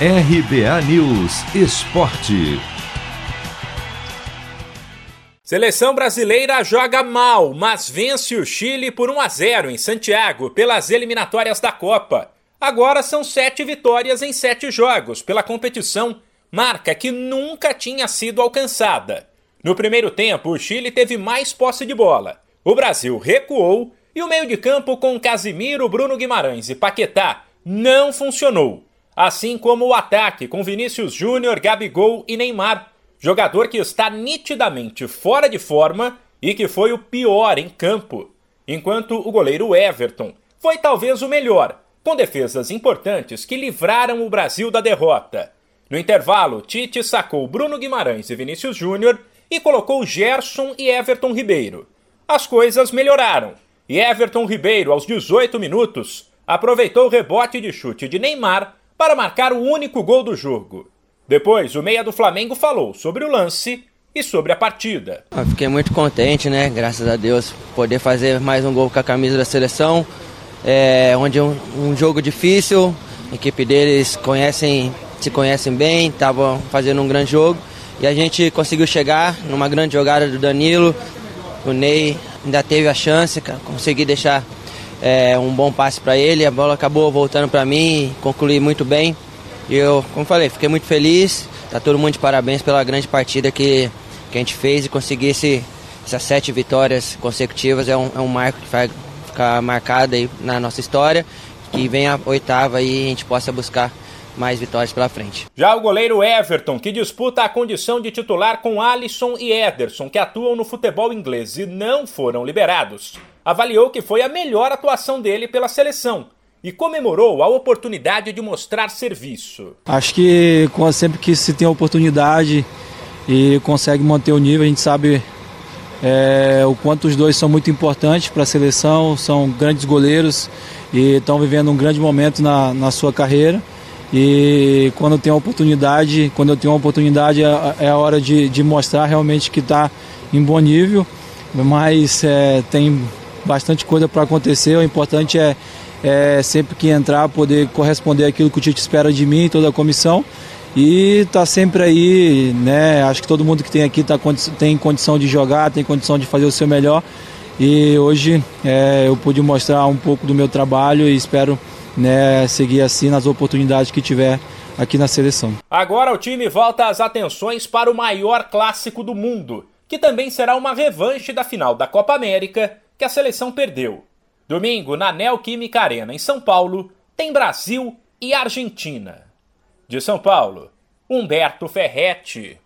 RBA News Esporte. Seleção brasileira joga mal, mas vence o Chile por 1 a 0 em Santiago pelas eliminatórias da Copa. Agora são sete vitórias em sete jogos pela competição, marca que nunca tinha sido alcançada. No primeiro tempo, o Chile teve mais posse de bola. O Brasil recuou e o meio de campo com Casimiro, Bruno Guimarães e Paquetá não funcionou assim como o ataque com Vinícius Júnior, Gabigol e Neymar, jogador que está nitidamente fora de forma e que foi o pior em campo, enquanto o goleiro Everton foi talvez o melhor, com defesas importantes que livraram o Brasil da derrota. No intervalo, Tite sacou Bruno Guimarães e Vinícius Júnior e colocou Gerson e Everton Ribeiro. As coisas melhoraram e Everton Ribeiro, aos 18 minutos, aproveitou o rebote de chute de Neymar para marcar o único gol do jogo. Depois, o meia do Flamengo falou sobre o lance e sobre a partida. Eu fiquei muito contente, né? Graças a Deus, poder fazer mais um gol com a camisa da seleção. É, onde é um, um jogo difícil, a equipe deles conhecem, se conhecem bem, estavam fazendo um grande jogo. E a gente conseguiu chegar numa grande jogada do Danilo. O Ney ainda teve a chance, consegui deixar é, um bom passe para ele, a bola acabou voltando para mim, concluí muito bem. E eu, como falei, fiquei muito feliz. Tá todo mundo de parabéns pela grande partida que, que a gente fez e conseguir esse, essas sete vitórias consecutivas é um, é um marco que vai ficar marcado aí na nossa história. Que vem a oitava e a gente possa buscar mais vitórias pela frente. Já o goleiro Everton, que disputa a condição de titular com Alisson e Ederson, que atuam no futebol inglês e não foram liberados, avaliou que foi a melhor atuação dele pela seleção e comemorou a oportunidade de mostrar serviço. Acho que sempre que se tem a oportunidade e consegue manter o nível, a gente sabe é, o quanto os dois são muito importantes para a seleção, são grandes goleiros e estão vivendo um grande momento na, na sua carreira. E quando tem a oportunidade, quando eu tenho a oportunidade, é, é a hora de, de mostrar realmente que está em bom nível. Mas é, tem bastante coisa para acontecer. O importante é, é, sempre que entrar poder corresponder aquilo que o Tite espera de mim e toda a comissão. E tá sempre aí, né? Acho que todo mundo que tem aqui tá, tem condição de jogar, tem condição de fazer o seu melhor. E hoje é, eu pude mostrar um pouco do meu trabalho e espero né, seguir assim nas oportunidades que tiver aqui na seleção. Agora o time volta as atenções para o maior clássico do mundo, que também será uma revanche da final da Copa América que a seleção perdeu. Domingo, na Neoquímica Arena, em São Paulo, tem Brasil e Argentina. De São Paulo, Humberto Ferretti.